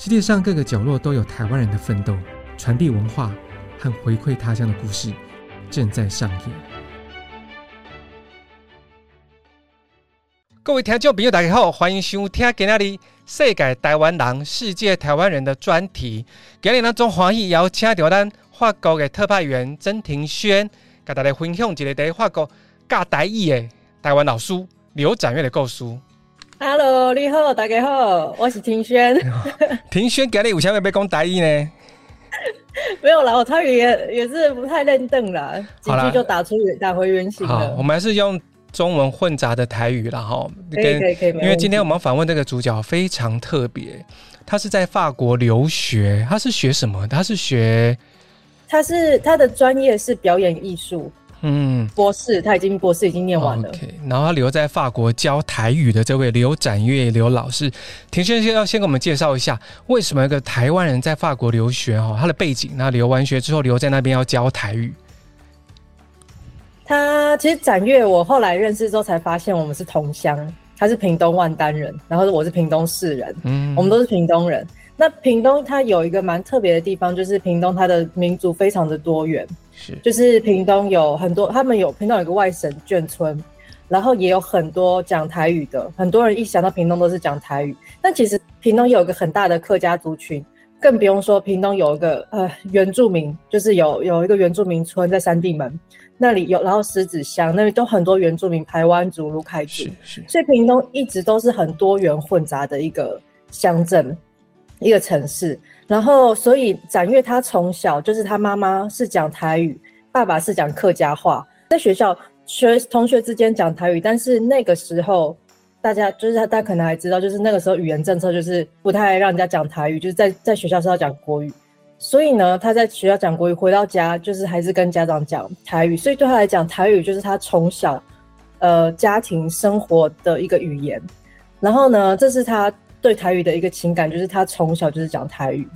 世界上各个角落都有台湾人的奋斗、传递文化和回馈他乡的故事，正在上演。各位听众朋友，大家好，欢迎收听今天的世界台湾人、世界台湾人的专题。今日咱总欢喜邀请到咱法国的特派员曾庭轩，跟大家分享一个在法国教台语的台湾老师刘展岳的故事。Hello，你好，大家好，我是庭轩。庭轩，今日有啥要讲台语呢？没有啦，我台语也也是不太认真啦，几句就打出打回原形了。好，我们还是用中文混杂的台语啦哈。可以可以可以，因为今天我们访问这个主角非常特别，他是在法国留学，他是学什么？他是学，他是他的专业是表演艺术。嗯，博士，他已经博士已经念完了。OK，然后他留在法国教台语的这位刘展月刘老师，田先生要先给我们介绍一下，为什么一个台湾人在法国留学哈，他的背景，那留完学之后留在那边要教台语。他其实展月，我后来认识之后才发现我们是同乡，他是屏东万丹人，然后我是屏东市人，嗯，我们都是屏东人。那屏东它有一个蛮特别的地方，就是屏东它的民族非常的多元。是，就是屏东有很多，他们有屏东有一个外省眷村，然后也有很多讲台语的，很多人一想到屏东都是讲台语。但其实屏东有一个很大的客家族群，更不用说屏东有一个呃原住民，就是有 有一个原住民村在三地门那里有，然后狮子乡那里都很多原住民，台湾族、鲁凯族，所以屏东一直都是很多元混杂的一个乡镇。一个城市，然后所以展越他从小就是他妈妈是讲台语，爸爸是讲客家话，在学校学同学之间讲台语，但是那个时候大家就是他大家可能还知道，就是那个时候语言政策就是不太让人家讲台语，就是在在学校是要讲国语，所以呢他在学校讲国语，回到家就是还是跟家长讲台语，所以对他来讲台语就是他从小呃家庭生活的一个语言，然后呢这是他。对台语的一个情感，就是他从小就是讲台语，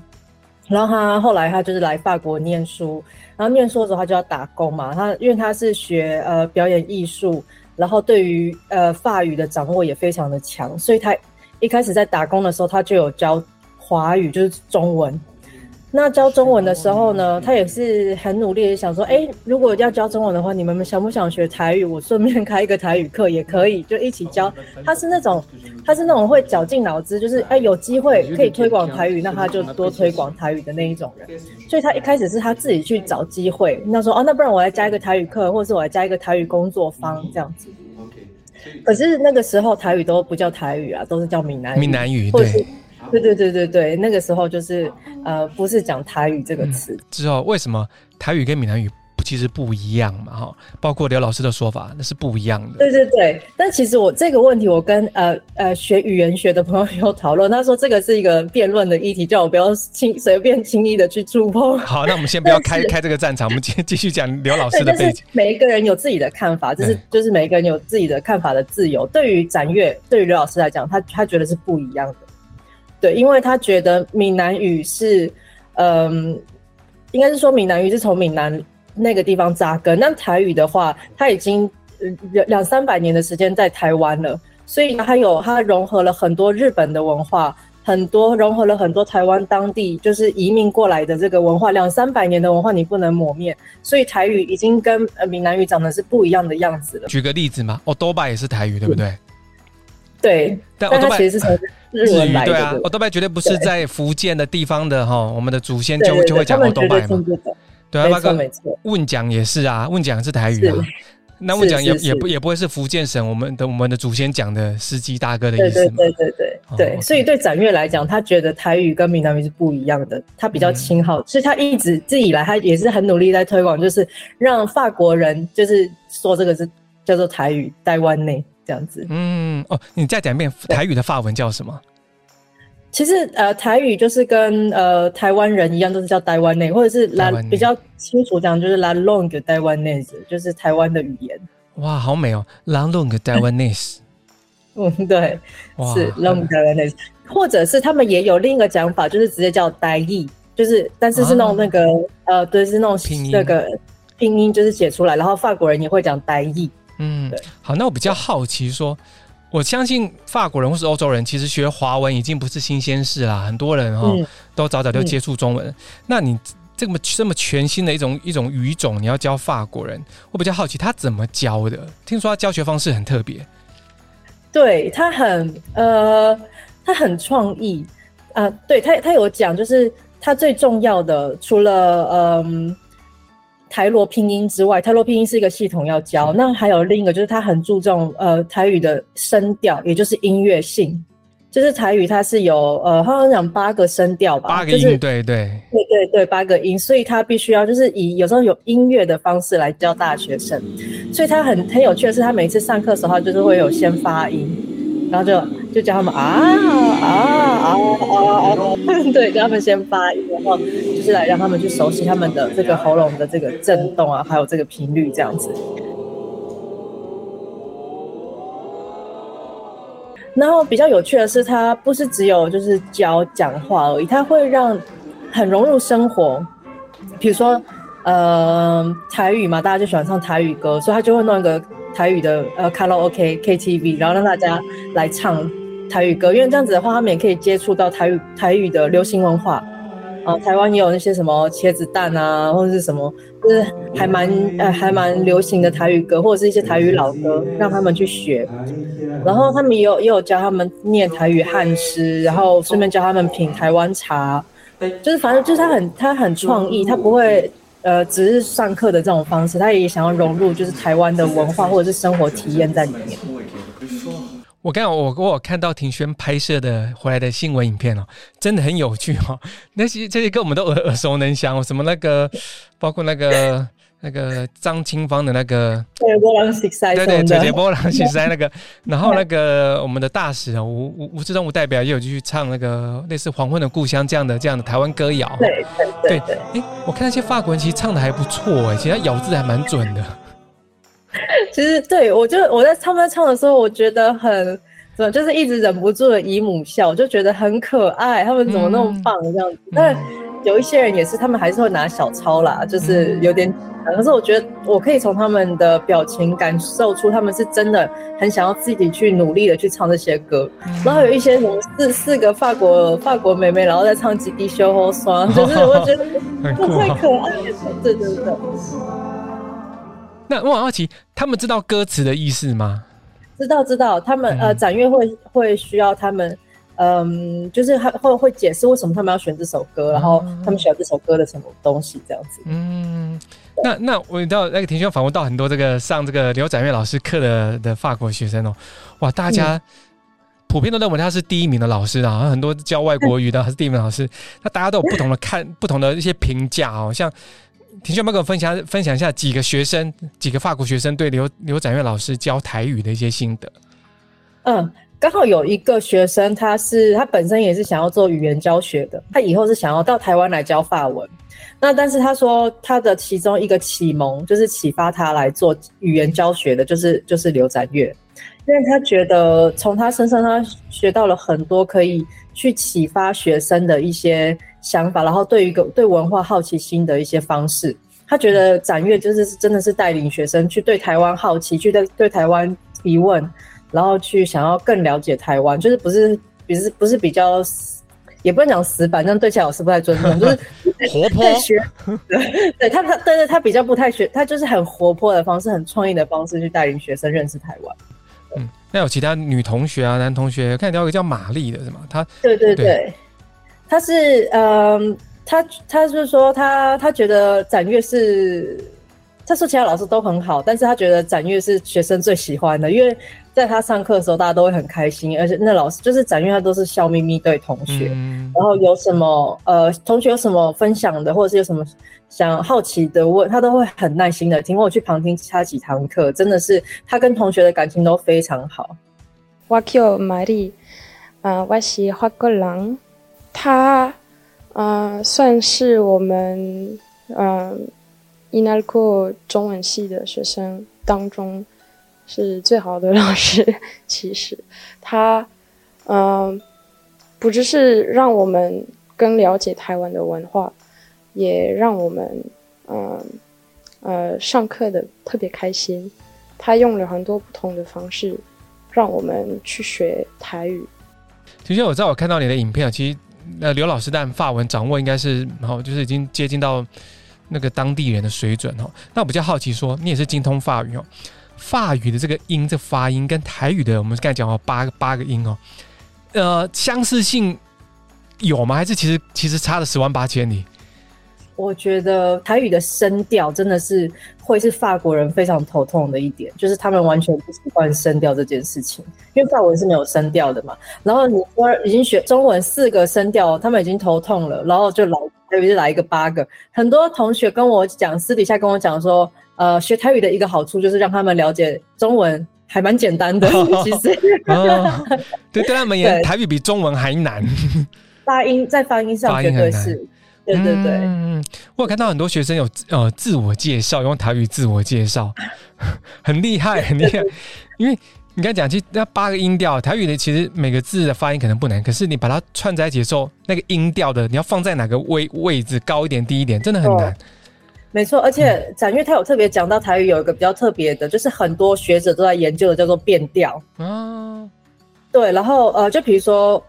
然后他后来他就是来法国念书，然后念书的时候他就要打工嘛，他因为他是学呃表演艺术，然后对于呃法语的掌握也非常的强，所以他一开始在打工的时候，他就有教华语，就是中文。那教中文的时候呢，他也是很努力的想说，哎，如果要教中文的话，你们想不想学台语？我顺便开一个台语课也可以，就一起教。他是那种，他是那种会绞尽脑汁，就是哎有机会可以推广台语，那他就多推广台语的那一种人。所以他一开始是他自己去找机会，那说哦，那不然我来加一个台语课，或者是我来加一个台语工作坊这样子。可是那个时候台语都不叫台语啊，都是叫闽南语。闽南语对。对对对对对，那个时候就是呃，不是讲台语这个词。之后为什么台语跟闽南语其实不一样嘛？哈，包括刘老师的说法，那是不一样的。对对对，但其实我这个问题，我跟呃呃学语言学的朋友有讨论，他说这个是一个辩论的议题，叫我不要轻随便轻易的去触碰。好，那我们先不要开 开这个战场，我们继 继续讲刘老师的背景。每一个人有自己的看法，就是就是每一个人有自己的看法的自由。对于展越，对于刘老师来讲，他他觉得是不一样的。对，因为他觉得闽南语是，嗯，应该是说闽南语是从闽南那个地方扎根。那台语的话，它已经两两三百年的时间在台湾了，所以它有它融合了很多日本的文化，很多融合了很多台湾当地就是移民过来的这个文化，两三百年的文化你不能抹灭，所以台语已经跟闽南语长得是不一样的样子了。举个例子嘛，哦，多巴也是台语，对不对？对，但它其实是从日文来的。对啊，欧多拜绝对不是在福建的地方的哈，我们的祖先就就会讲欧多拜嘛。对啊，那个问讲也是啊，问讲是台语啊。那问讲也也不也不会是福建省我们的我们的祖先讲的司机大哥的意思。对对对对对，所以对展越来讲，他觉得台语跟闽南语是不一样的，他比较亲好，所以他一直自己以来他也是很努力在推广，就是让法国人就是说这个是叫做台语，台湾内。这样子，嗯哦，你再讲一遍台语的法文叫什么？其实呃，台语就是跟呃台湾人一样，都是叫台湾内，或者是拉比较清楚讲，就是 La Langue Taiwanaise，就是台湾的语言。哇，好美哦，La Langue Taiwanaise。嗯，对，是 La Langue Taiwanaise，或者是他们也有另一个讲法，就是直接叫台语，就是但是是弄那个、啊、呃，对，是那种拼音那个拼音，就是写出来，然后法国人也会讲台语。嗯，好，那我比较好奇说，我相信法国人或是欧洲人，其实学华文已经不是新鲜事啦。很多人哈、哦嗯、都早早就接触中文。嗯、那你这么这么全新的一种一种语种，你要教法国人，我比较好奇他怎么教的？听说他教学方式很特别。对，他很呃，他很创意啊、呃。对他，他有讲，就是他最重要的，除了嗯。呃台罗拼音之外，台罗拼音是一个系统要教。那还有另一个，就是他很注重呃台语的声调，也就是音乐性。就是台语它是有呃，好像讲八个声调吧，八个音，就是、对对对对对，八个音，所以他必须要就是以有时候有音乐的方式来教大学生。所以他很很有趣的是，他每次上课的时候，他就是会有先发音。然后就就叫他们啊啊啊啊啊！对，叫他们先发音，然后就是来让他们去熟悉他们的这个喉咙的这个震动啊，还有这个频率这样子。然后比较有趣的是，它不是只有就是教讲话而已，它会让很融入生活。比如说，呃，台语嘛，大家就喜欢唱台语歌，所以他就会弄一个。台语的呃卡拉 OK KTV，然后让大家来唱台语歌，因为这样子的话，他们也可以接触到台语台语的流行文化。啊、呃，台湾也有那些什么茄子蛋啊，或者是什么，就是还蛮呃还蛮流行的台语歌，或者是一些台语老歌，让他们去学。然后他们也有也有教他们念台语汉诗，然后顺便教他们品台湾茶，就是反正就是他很他很创意，他不会。呃，只是上课的这种方式，他也想要融入就是台湾的文化或者是生活体验在里面。我刚刚我我看到庭轩拍摄的回来的新闻影片哦，真的很有趣、哦。那些这些歌我们都耳耳熟能详，什么那个，包括那个。那个张清芳的那个，对波浪西塞，对对，姐姐波浪西塞那个，然后那个我们的大使啊，吴吴吴志忠吴代表也有去唱那个类似《黄昏的故乡》这样的这样的台湾歌谣，对对对，哎，我看那些法国人其实唱的还不错哎，其实他咬字还蛮准的。其实对我就我在他们在唱的时候，我觉得很怎么就是一直忍不住的姨母笑，我就觉得很可爱，他们怎么那么棒这样子，嗯、但有一些人也是，他们还是会拿小抄啦，就是有点。可是我觉得我可以从他们的表情感受出，他们是真的很想要自己去努力的去唱这些歌。然后有一些什么四四个法国法国妹妹，然后在唱《吉迪修后双》，就是我觉得 太可爱了。对对对。那我好奇，他们知道歌词的意思吗？知道知道，他们呃展乐会会需要他们。嗯，就是他会会解释为什么他们要选这首歌，然后他们选这首歌的什么东西这样子。嗯，那那我到那个庭轩访问到很多这个上这个刘展岳老师课的的法国学生哦，哇，大家普遍都认为他是第一名的老师啊，很多教外国语的还是第一名老师，那大家都有不同的看 不同的一些评价哦，像庭轩要不要跟我分享分享一下几个学生几个法国学生对刘刘展岳老师教台语的一些心得？嗯。刚好有一个学生，他是他本身也是想要做语言教学的，他以后是想要到台湾来教法文。那但是他说他的其中一个启蒙，就是启发他来做语言教学的，就是就是刘展岳，因为他觉得从他身上他学到了很多可以去启发学生的一些想法，然后对于一个对文化好奇心的一些方式，他觉得展岳就是真的是带领学生去对台湾好奇，去对对台湾提问。然后去想要更了解台湾，就是不是，不是不是比较，也不能讲死板，这样对起来老师不太尊重，就是 活泼学，对他他，但是他比较不太学，他就是很活泼的方式，很创意的方式去带领学生认识台湾。嗯，那有其他女同学啊，男同学，看到一个叫玛丽的是吗？他对对对，对他是嗯，他他是说他他觉得展越是。他说其他老师都很好，但是他觉得展越是学生最喜欢的，因为在他上课的时候，大家都会很开心，而且那老师就是展岳，他都是笑眯眯对同学，嗯、然后有什么呃，同学有什么分享的，或者是有什么想好奇的问，他都会很耐心的听。我去旁听其他几堂课，真的是他跟同学的感情都非常好。我叫玛丽，啊，我是法国人，他啊、呃，算是我们嗯。呃伊奈库中文系的学生当中是最好的 老师。其实他，嗯、不只是让我们更了解台湾的文化，也让我们，嗯、呃，呃，上课的特别开心。他用了很多不同的方式，让我们去学台语。其实我知道，我看到你的影片，其实呃刘老师但法文掌握应该是，然后就是已经接近到那个当地人的水准哦。那我比较好奇说，你也是精通法语哦，法语的这个音这发音跟台语的我们刚才讲到八个八个音哦，呃，相似性有吗？还是其实其实差了十万八千里？我觉得台语的声调真的是会是法国人非常头痛的一点，就是他们完全不习惯声调这件事情，因为法文是没有声调的嘛。然后你说已经学中文四个声调，他们已经头痛了，然后就来台语就来一个八个。很多同学跟我讲，私底下跟我讲说，呃，学台语的一个好处就是让他们了解中文还蛮简单的，其实。哦、对，对他们也台语比中文还难。发音在发音上绝对是。对对对，嗯，我有看到很多学生有呃自我介绍，用台语自我介绍，很厉害，很厉害。因为你刚才讲，其实那八个音调，台语的其实每个字的发音可能不难，可是你把它串在一起的时候，那个音调的你要放在哪个位位置，高一点、低一点，真的很难。哦、没错，而且展越他有特别讲到台语有一个比较特别的，就是很多学者都在研究的，叫做变调。嗯，对，然后呃，就比如说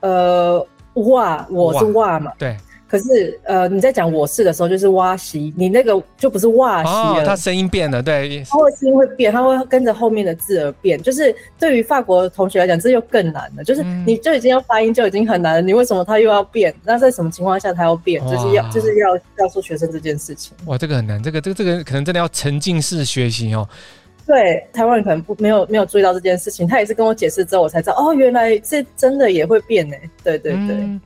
呃，哇，我是哇嘛，对。可是，呃，你在讲我是的时候，就是哇西，你那个就不是哇西了，它声音变了，对，他会声音会变，他会跟着后面的字而变。就是对于法国同学来讲，这又更难了。就是你就已经要发音就已经很难了，你为什么他又要变？那在什么情况下他要变？就是要就是要告诉学生这件事情。哇，这个很难，这个这个这个可能真的要沉浸式学习哦。对，台湾人可能不没有没有注意到这件事情，他也是跟我解释之后，我才知道哦，原来这真的也会变呢。对对对。嗯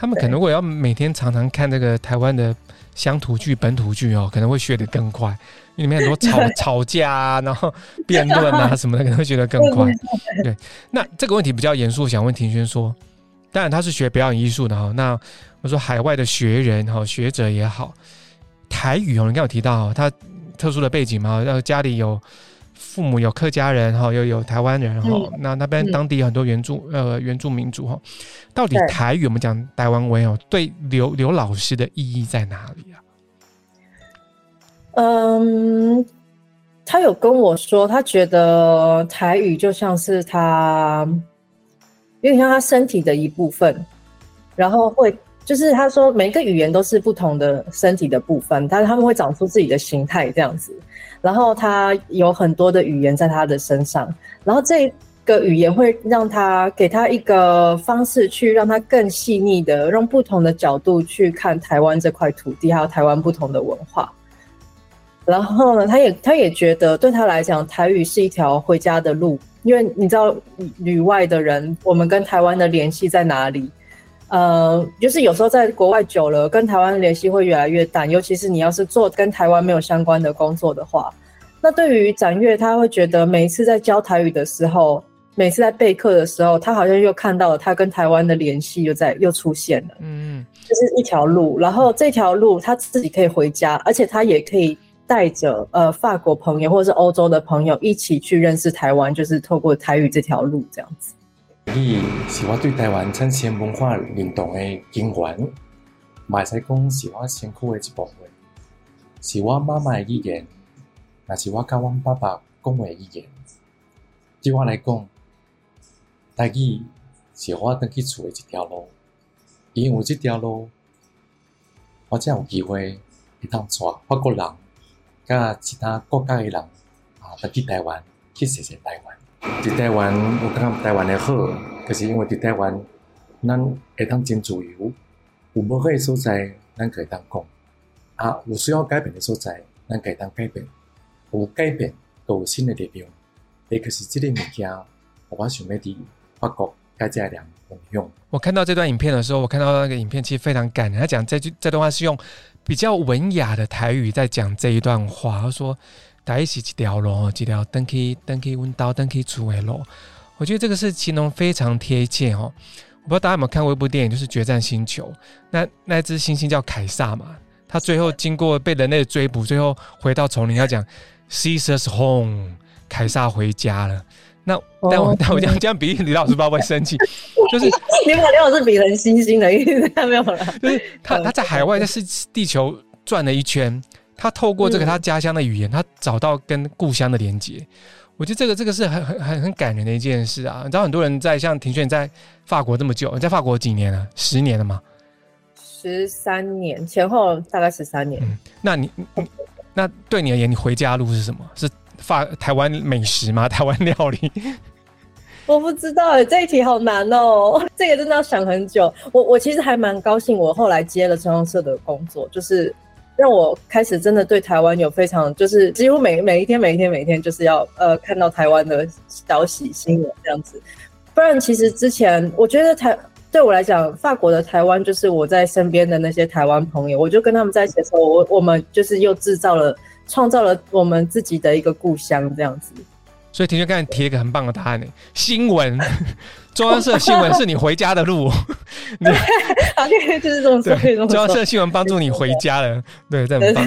他们可能如果要每天常常看这个台湾的乡土剧、本土剧哦，可能会学得更快，因为里面很多吵 吵架啊，然后辩论啊 什么的，可能会学得更快。对，那这个问题比较严肃，想问庭轩说，当然他是学表演艺术的哈，那我说海外的学人哈、学者也好，台语哦，你刚有提到他特殊的背景嘛，然后家里有。父母有客家人哈，又有台湾人哈、嗯，那那边当地有很多原住、嗯、呃原住民族哈，到底台语我们讲台湾文哦，对刘刘老师的意义在哪里啊？嗯，他有跟我说，他觉得台语就像是他有点像他身体的一部分，然后会。就是他说，每个语言都是不同的身体的部分，但是他们会长出自己的形态这样子。然后他有很多的语言在他的身上，然后这个语言会让他给他一个方式，去让他更细腻的用不同的角度去看台湾这块土地，还有台湾不同的文化。然后呢，他也他也觉得对他来讲，台语是一条回家的路，因为你知道旅外的人，我们跟台湾的联系在哪里？呃，就是有时候在国外久了，跟台湾联系会越来越淡，尤其是你要是做跟台湾没有相关的工作的话，那对于展越，他会觉得每一次在教台语的时候，每次在备课的时候，他好像又看到了他跟台湾的联系又在又出现了，嗯，就是一条路，然后这条路他自己可以回家，而且他也可以带着呃法国朋友或者是欧洲的朋友一起去认识台湾，就是透过台语这条路这样子。你是我对台湾产生文化运动的根源，嘛会使讲是我辛苦的一部分，是我妈妈的语言，也是我跟阮爸爸讲的语言。对我来讲，台语是我登去厝的一条路，因为这条路，我才有机会去当带法国人，甲其他国家的人啊，登去台湾去认识台湾。在台湾，我感觉台湾的好，可、就是因为在台湾，咱会当真自由，有无好的所在，咱可以当讲；啊，有需要改变的所在，咱可以当改变。有改变，都有新的力量。也可是这个物件，我想要伫法国改这样用。我看到这段影片的时候，我看到那个影片其实非常感人。他讲这句这段话是用比较文雅的台语在讲这一段话，他说。台语是一条路，一条登去登去温刀登去厝的路。我觉得这个是形容非常贴切哦。我不知道大家有没有看过一部电影，就是《决战星球》。那那只猩猩叫凯撒嘛，他最后经过被人类追捕，最后回到丛林，要讲 “Caesar's home”，凯撒回家了。那但我但我这样这样比喻，李老师不知道会生气，就是你把李老师比成猩猩的意思，没有了。就是他他在海外，在是地球转了一圈。他透过这个他家乡的语言，他找到跟故乡的连接。我觉得这个这个是很很很很感人的一件事啊！你知道很多人在像庭轩在法国这么久，你在法国几年了？十年了吗？十三年前后，大概十三年。嗯，那你那对你而言，你回家路是什么？是法台湾美食吗？台湾料理？我不知道哎，这一题好难哦，这个真的要想很久。我我其实还蛮高兴，我后来接了中央社的工作，就是。让我开始真的对台湾有非常，就是几乎每每一天每一天每一天就是要呃看到台湾的小喜新闻这样子，不然其实之前我觉得台对我来讲，法国的台湾就是我在身边的那些台湾朋友，我就跟他们在一起的时候，我我们就是又制造了创造了我们自己的一个故乡这样子。所以庭轩刚才提了一个很棒的答案呢，新闻。中央社新闻是你回家的路，对，就是这种对。中央社新闻帮助你回家了，对，这很棒。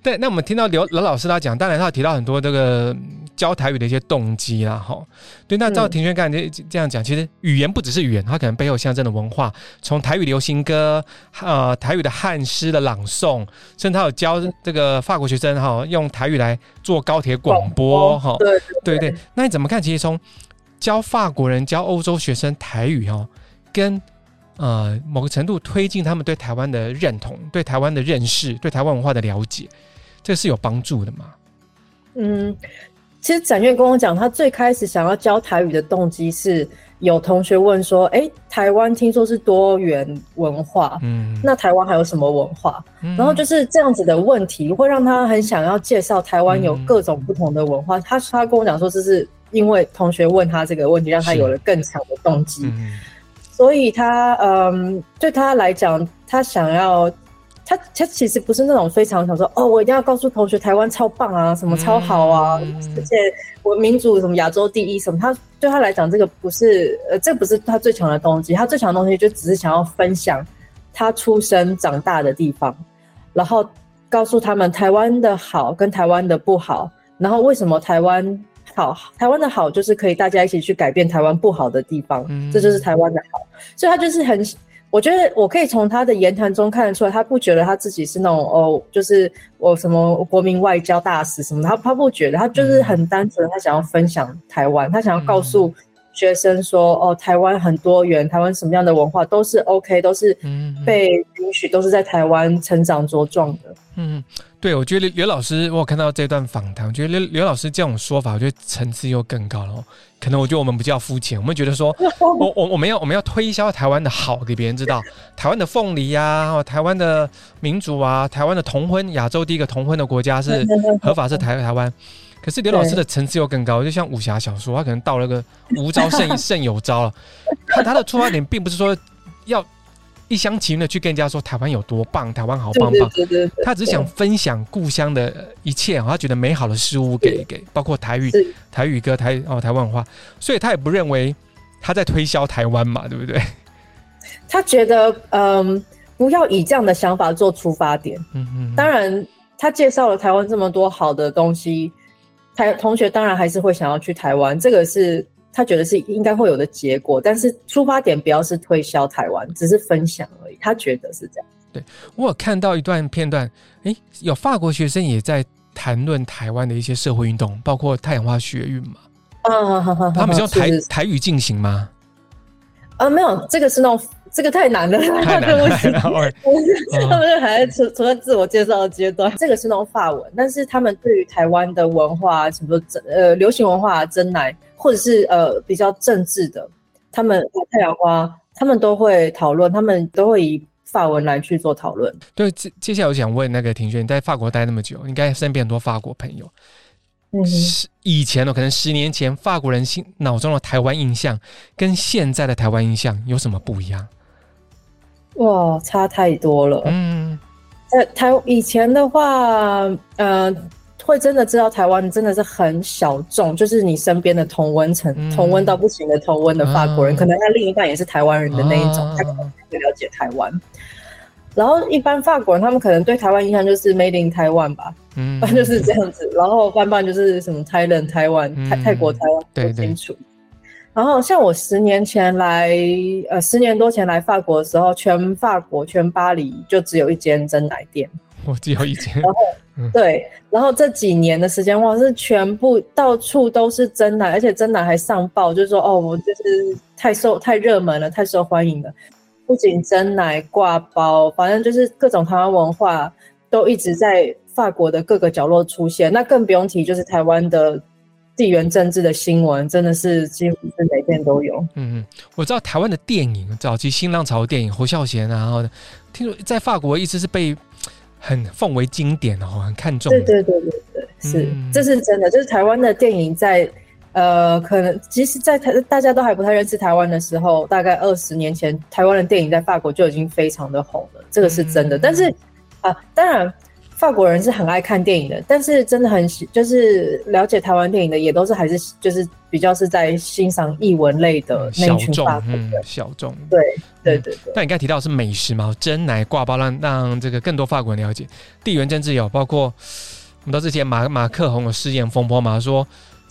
对，那我们听到刘刘老师他讲，当然他提到很多这个教台语的一些动机啦，哈。对，那照庭轩刚才这这样讲，其实语言不只是语言，它可能背后象征的文化，从台语流行歌，呃，台语的汉诗的朗诵，甚至他有教这个法国学生哈，用台语来做高铁广播，哈。对对对。那你怎么看？其实从教法国人教欧洲学生台语哦，跟呃某个程度推进他们对台湾的认同、对台湾的认识、对台湾文化的了解，这是有帮助的吗？嗯，其实展愿跟我讲，他最开始想要教台语的动机是有同学问说：“哎，台湾听说是多元文化，嗯，那台湾还有什么文化？”嗯，然后就是这样子的问题，会让他很想要介绍台湾有各种不同的文化。嗯，他他跟我讲说这是。因为同学问他这个问题，让他有了更强的动机，嗯、所以他嗯，对他来讲，他想要他他其实不是那种非常想说哦，我一定要告诉同学台湾超棒啊，什么超好啊，而且我民主什么亚洲第一什么，他对他来讲这个不是呃，这不是他最强的动机，他最强的东西就只是想要分享他出生长大的地方，然后告诉他们台湾的好跟台湾的不好，然后为什么台湾。好，台湾的好就是可以大家一起去改变台湾不好的地方，嗯、这就是台湾的好。所以他就是很，我觉得我可以从他的言谈中看得出来，他不觉得他自己是那种哦，就是我什么国民外交大使什么的，他他不觉得，他就是很单纯，他想要分享台湾，他想要告诉学生说，哦，台湾很多元，台湾什么样的文化都是 OK，都是被允许，都是在台湾成长茁壮的。嗯。对，我觉得刘老师，我有看到这段访谈，我觉得刘刘老师这种说法，我觉得层次又更高了。可能我觉得我们比较肤浅，我们觉得说，我我我们要我们要推销台湾的好给别人知道，台湾的凤梨呀，台湾的民主啊，台湾的同婚，亚洲第一个同婚的国家是 合法是台台湾。可是刘老师的层次又更高，就像武侠小说，他可能到了个无招胜胜有招了。他他的出发点并不是说要。一厢情愿的去跟人家说台湾有多棒，台湾好棒棒。对对对对，他只是想分享故乡的一切，他觉得美好的事物给给，包括台语、台语歌、台哦台湾话，所以他也不认为他在推销台湾嘛，对不对？他觉得嗯，不要以这样的想法做出发点。嗯嗯。当然，他介绍了台湾这么多好的东西，台同学当然还是会想要去台湾，这个是。他觉得是应该会有的结果，但是出发点不要是推销台湾，只是分享而已。他觉得是这样。对，我有看到一段片段，诶，有法国学生也在谈论台湾的一些社会运动，包括太阳花学运嘛。啊，他们是用台台语进行吗？啊，没有，这个是那种。这个太难了，太难 了。他们还在除除了自我介绍的阶段。这个是那种法文，但是他们对于台湾的文化，什么呃流行文化、真奶，或者是呃比较政治的，他们太阳花，他们都会讨论，他们都会以法文来去做讨论。对，接接下来我想问那个庭轩，你在法国待那么久，应该身边很多法国朋友。十以前呢，可能十年前法国人心脑中的台湾印象，跟现在的台湾印象有什么不一样？哇，差太多了。嗯，在台以前的话，呃，会真的知道台湾真的是很小众，就是你身边的同温层、嗯、同温到不行的同温的法国人，嗯、可能他另一半也是台湾人的那一种，嗯、他可能会了解台湾。然后一般法国人他们可能对台湾印象就是 Made in Taiwan 吧，嗯，就是这样子。然后半半就是什么 Thailand 台湾、泰泰国台湾，不清楚。然后像我十年前来，呃，十年多前来法国的时候，全法国全巴黎就只有一间真奶店，我只有一间。然后、嗯、对，然后这几年的时间，哇，是全部到处都是真奶，而且真奶还上报，就是说哦，我就是太受太热门了，太受欢迎了。不仅真奶挂包，反正就是各种台湾文化都一直在法国的各个角落出现。那更不用提，就是台湾的。地缘政治的新闻真的是几乎是每天都有。嗯嗯，我知道台湾的电影，早期新浪潮的电影，侯孝贤啊，然后听说在法国一直是被很奉为经典哦，很看重。对对对对对，是，嗯、这是真的。就是台湾的电影在呃，可能其实，在台大家都还不太认识台湾的时候，大概二十年前，台湾的电影在法国就已经非常的红了，这个是真的。嗯、但是啊、呃，当然。法国人是很爱看电影的，但是真的很喜，就是了解台湾电影的，也都是还是就是比较是在欣赏艺文类的那群法国人，小众。对对对对。但你刚才提到的是美食嘛，真奶挂包让让这个更多法国人了解地缘政治有，包括我们到之前马马克宏有失言风波嘛，说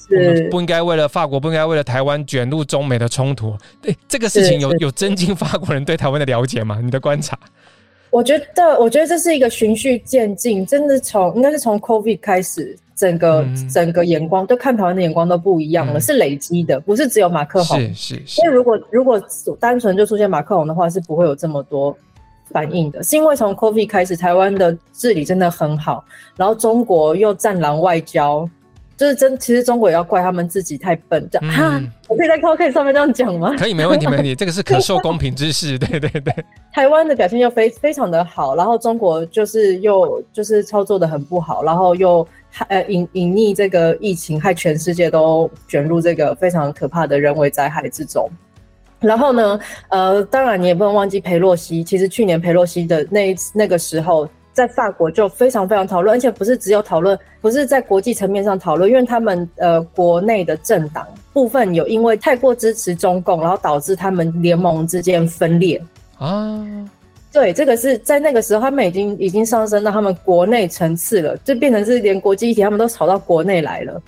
是不应该为了法国不应该为了台湾卷入中美的冲突。对这个事情有有增进法国人对台湾的了解吗？你的观察？我觉得，我觉得这是一个循序渐进，真的从应该是从 COVID 开始，整个、嗯、整个眼光，对看台湾的眼光都不一样了，嗯、是累积的，不是只有马克宏。是是是。因为如果如果单纯就出现马克宏的话，是不会有这么多反应的。是因为从 COVID 开始，台湾的治理真的很好，然后中国又战狼外交。就是真，其实中国也要怪他们自己太笨，这样、我可以在 Podcast 上面这样讲吗？可以，没问题，没问题，这个是可受公平之事，对对对。台湾的表现又非非常的好，然后中国就是又就是操作的很不好，然后又呃隐隐匿这个疫情，害全世界都卷入这个非常可怕的人为灾害之中。然后呢，呃，当然你也不能忘记裴洛西，其实去年裴洛西的那那个时候。在法国就非常非常讨论，而且不是只有讨论，不是在国际层面上讨论，因为他们呃国内的政党部分有因为太过支持中共，然后导致他们联盟之间分裂啊。对，这个是在那个时候，他们已经已经上升到他们国内层次了，就变成是连国际议题他们都吵到国内来了。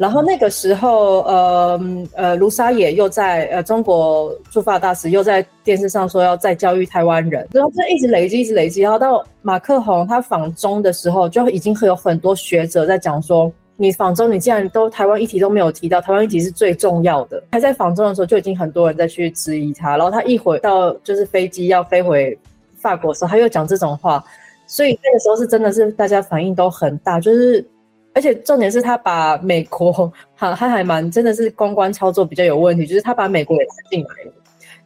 然后那个时候，呃呃，卢沙野又在呃中国驻法大使又在电视上说要再教育台湾人，然后这一直累积，一直累积，然后到马克宏他访中的时候，就已经有很多学者在讲说，你访中你竟然都台湾议题都没有提到，台湾议题是最重要的。还在访中的时候，就已经很多人在去质疑他，然后他一回到就是飞机要飞回法国的时候，他又讲这种话，所以那个时候是真的是大家反应都很大，就是。而且重点是他把美国，哈，他还蛮真的是公关操作比较有问题，就是他把美国也拉进来了，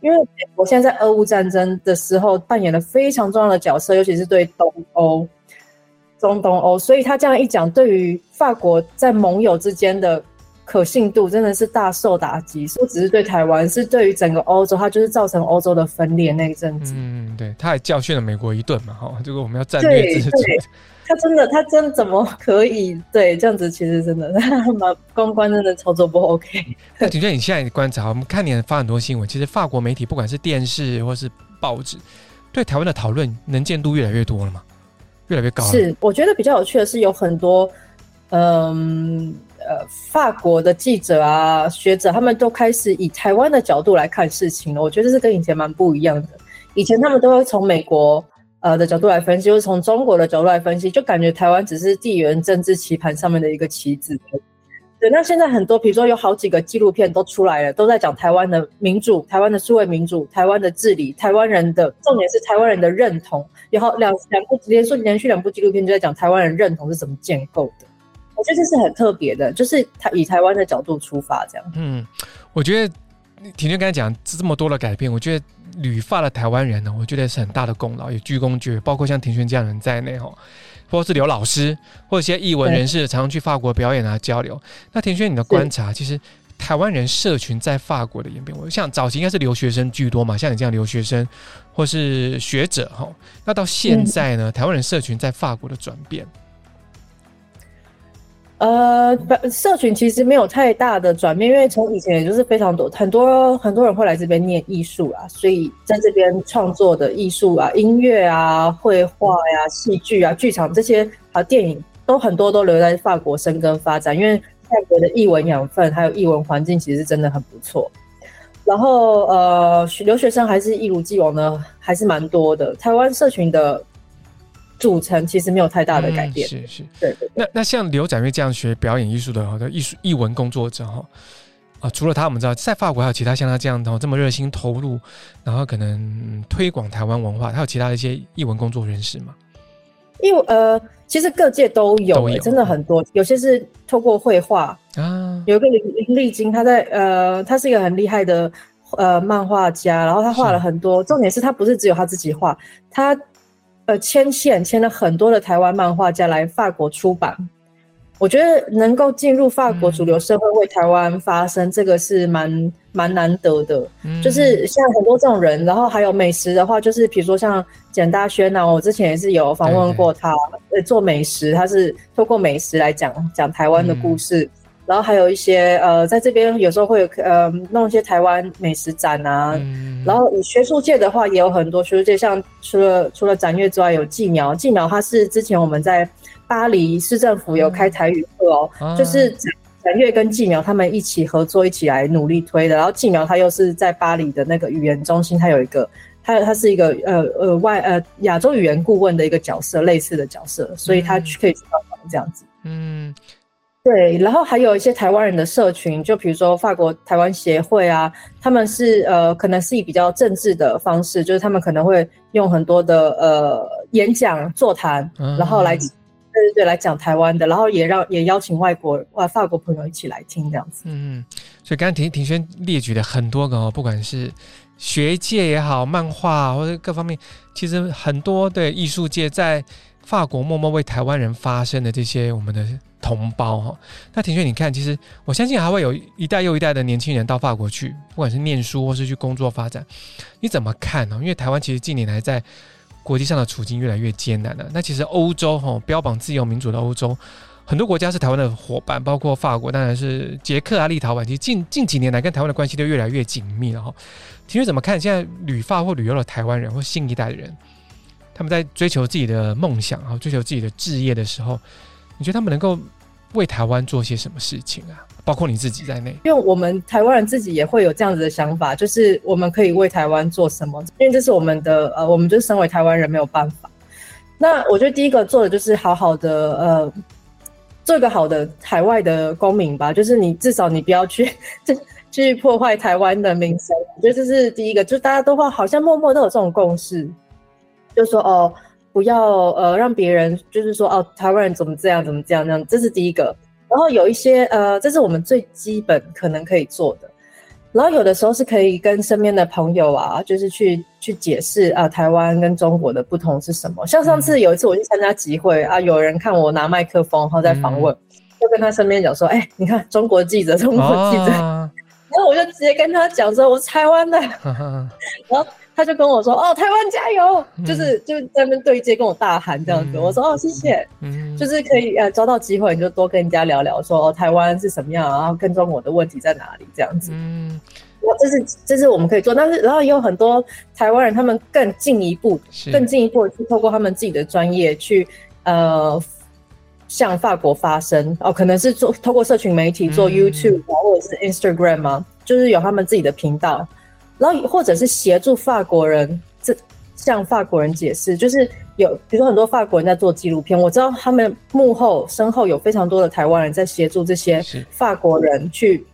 因为美国现在在俄乌战争的时候扮演了非常重要的角色，尤其是对东欧、中东欧，所以他这样一讲，对于法国在盟友之间的可信度真的是大受打击，不只是对台湾，是对于整个欧洲，他就是造成欧洲的分裂那一阵子。嗯，对，他还教训了美国一顿嘛，哈，这个我们要战略自主。他真的，他真怎么可以对这样子？其实真的，他把公关真的操作不 OK。那 的确，你现在观察，我们看你发很多新闻，其实法国媒体不管是电视或是报纸，对台湾的讨论能见度越来越多了嘛？越来越高了。是，我觉得比较有趣的是，有很多嗯呃法国的记者啊学者，他们都开始以台湾的角度来看事情了。我觉得是跟以前蛮不一样的。以前他们都会从美国。呃的角度来分析，就是从中国的角度来分析，就感觉台湾只是地缘政治棋盘上面的一个棋子。对，那现在很多，比如说有好几个纪录片都出来了，都在讲台湾的民主、台湾的数位民主、台湾的治理、台湾人的重点是台湾人的认同。然后两两部连续连续两部纪录片就在讲台湾人认同是怎么建构的。我觉得这是很特别的，就是台以台湾的角度出发这样。嗯，我觉得婷婷刚才讲这么多的改变，我觉得。旅法的台湾人呢，我觉得是很大的功劳，也居功厥，包括像庭轩这样的人在内哈，或是刘老师，或者一些艺文人士，常常去法国表演啊交流。那庭轩，你的观察，其实台湾人社群在法国的演变，我想早期应该是留学生居多嘛，像你这样留学生或是学者哈，那到现在呢，台湾人社群在法国的转变。呃，社群其实没有太大的转变，因为从以前也就是非常多很多很多人会来这边念艺术啊，所以在这边创作的艺术啊、音乐啊、绘画呀、戏剧啊、剧场这些啊电影都很多都留在法国生根发展，因为法国的艺文养分还有艺文环境其实真的很不错。然后呃，留学生还是一如既往的还是蛮多的，台湾社群的。组成其实没有太大的改变。嗯、是是，对，对，对。那那像刘展岳这样学表演艺术的好的艺术艺文工作者哈啊，除了他，我们知道在法国还有其他像他这样的这么热心投入，然后可能推广台湾文化，还有其他的一些艺文工作人士吗？因为呃，其实各界都有，都有真的很多。有些是透过绘画啊，有一个林立晶，他在呃，他是一个很厉害的呃漫画家，然后他画了很多。重点是他不是只有他自己画，他呃牵线牵了很多的台湾漫画家来法国出版。我觉得能够进入法国主流社会为台湾发声，嗯、这个是蛮蛮难得的。嗯、就是像很多这种人，然后还有美食的话，就是比如说像简大轩呐，我之前也是有访问过他，呃，做美食，他是透过美食来讲讲台湾的故事。嗯、然后还有一些呃，在这边有时候会有呃弄一些台湾美食展啊。嗯、然后以学术界的话，也有很多学术界，像除了除了展越之外，有纪苗，纪苗他是之前我们在。巴黎市政府有开台语课哦，嗯、就是展越跟纪苗他们一起合作，一起来努力推的。然后纪苗他又是在巴黎的那个语言中心，他有一个，他他是一个呃呃外呃亚洲语言顾问的一个角色，类似的角色，所以他可以去帮忙这样子。嗯，对。然后还有一些台湾人的社群，就比如说法国台湾协会啊，他们是呃可能是以比较政治的方式，就是他们可能会用很多的呃演讲座谈，然后来。对对对，来讲台湾的，然后也让也邀请外国外法国朋友一起来听这样子。嗯嗯，所以刚刚庭庭轩列举了很多个哦，不管是学界也好，漫画或者各方面，其实很多的艺术界在法国默默为台湾人发声的这些我们的同胞哈。那庭轩，你看，其实我相信还会有一代又一代的年轻人到法国去，不管是念书或是去工作发展，你怎么看呢？因为台湾其实近年来在国际上的处境越来越艰难了。那其实欧洲哈，标榜自由民主的欧洲，很多国家是台湾的伙伴，包括法国，当然是捷克啊、立陶宛。其实近近几年来，跟台湾的关系都越来越紧密了哈。庭轩怎么看现在旅法或旅游的台湾人或新一代的人，他们在追求自己的梦想啊，追求自己的置业的时候，你觉得他们能够为台湾做些什么事情啊？包括你自己在内，因为我们台湾人自己也会有这样子的想法，就是我们可以为台湾做什么？因为这是我们的呃，我们就身为台湾人没有办法。那我觉得第一个做的就是好好的呃，做一个好的海外的公民吧，就是你至少你不要去 去破坏台湾的名声。我觉得这是第一个，就大家都会好像默默都有这种共识，就说哦，不要呃让别人就是说哦，台湾人怎么这样怎么这样这样，这是第一个。然后有一些呃，这是我们最基本可能可以做的。然后有的时候是可以跟身边的朋友啊，就是去去解释啊，台湾跟中国的不同是什么。像上次有一次我去参加集会啊，有人看我拿麦克风，然后在访问，嗯、就跟他身边讲说：“哎，你看中国记者，中国记者。哦” 然后我就直接跟他讲说：“我是台湾的。呵呵”然后。他就跟我说：“哦，台湾加油！”嗯、就是就在那边对接跟我大喊这样子。嗯、我说：“哦，谢谢。嗯”就是可以呃，抓到机会你就多跟人家聊聊说，说、哦、台湾是什么样，然后跟中国的问题在哪里这样子。嗯，这是这是我们可以做，但是然后也有很多台湾人，他们更进一步，更进一步去透过他们自己的专业去呃向法国发声哦，可能是做透过社群媒体做 YouTube、嗯、或者是 Instagram 啊，就是有他们自己的频道。然后或者是协助法国人，这向法国人解释，就是有比如说很多法国人在做纪录片，我知道他们幕后身后有非常多的台湾人在协助这些法国人去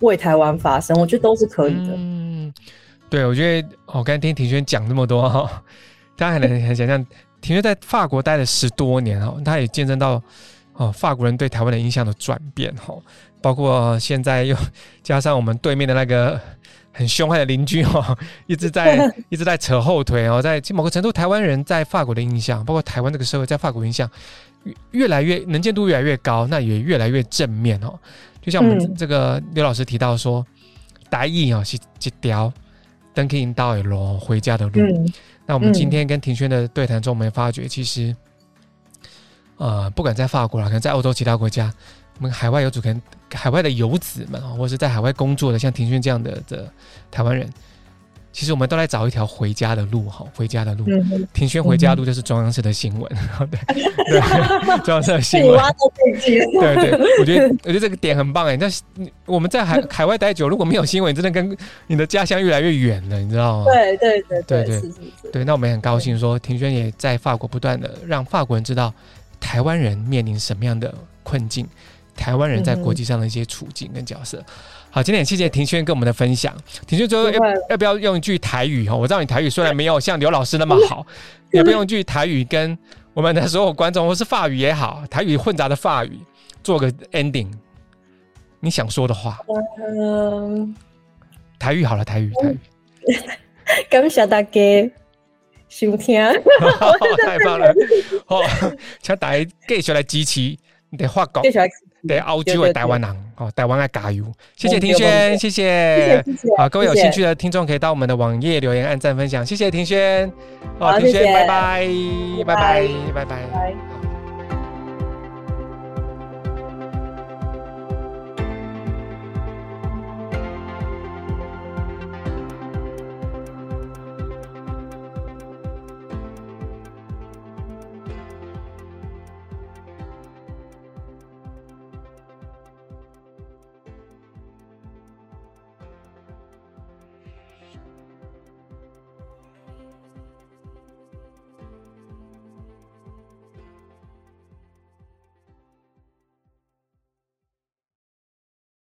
为台湾发声，我觉得都是可以的。嗯，对，我觉得我刚才听庭轩讲那么多哈，大家很能很想象，庭轩在法国待了十多年哈，他也见证到哦法国人对台湾的印象的转变哈，包括现在又加上我们对面的那个。很凶悍的邻居哦，一直在 一直在扯后腿哦，在某个程度，台湾人在法国的印象，包括台湾这个社会在法国印象越越来越能见度越来越高，那也越来越正面哦。就像我们这个刘老师提到说，台语哦是一条登可以到罗回家的路。嗯、那我们今天跟庭轩的对谈中，我们发觉其实，呃，不管在法国啦，可能在欧洲其他国家。我们海外有主，可能海外的游子们，或者是在海外工作的，像庭轩这样的的台湾人，其实我们都来找一条回家的路哈，回家的路。庭轩回家路就是中央社的新闻，对 对，中央社的新闻。对对，我觉得我觉得这个点很棒哎，那我们在海海外待久，如果没有新闻，真的跟你的家乡越来越远了，你知道吗？对对对对对对，那我们也很高兴说，庭轩也在法国不断的让法国人知道台湾人面临什么样的困境，台湾人在国际上的一些处境跟角色。好，今天也谢谢庭轩跟我们的分享。庭轩最后要要不要用一句台语哈？我知道你台语虽然没有像刘老师那么好，也不要用一句台语跟我们的所有观众，或是法语也好，台语混杂的法语做个 ending？你想说的话？嗯，台语好了，台语台语。感谢大家收听，太棒了！好，请大家继续来支持你的法国。对，澳洲的台湾人哦，台湾要加油！谢谢庭轩，谢谢。好，各位有兴趣的听众可以到我们的网页留言、按赞、分享。谢谢庭轩，好，庭轩，拜拜，拜拜，拜拜。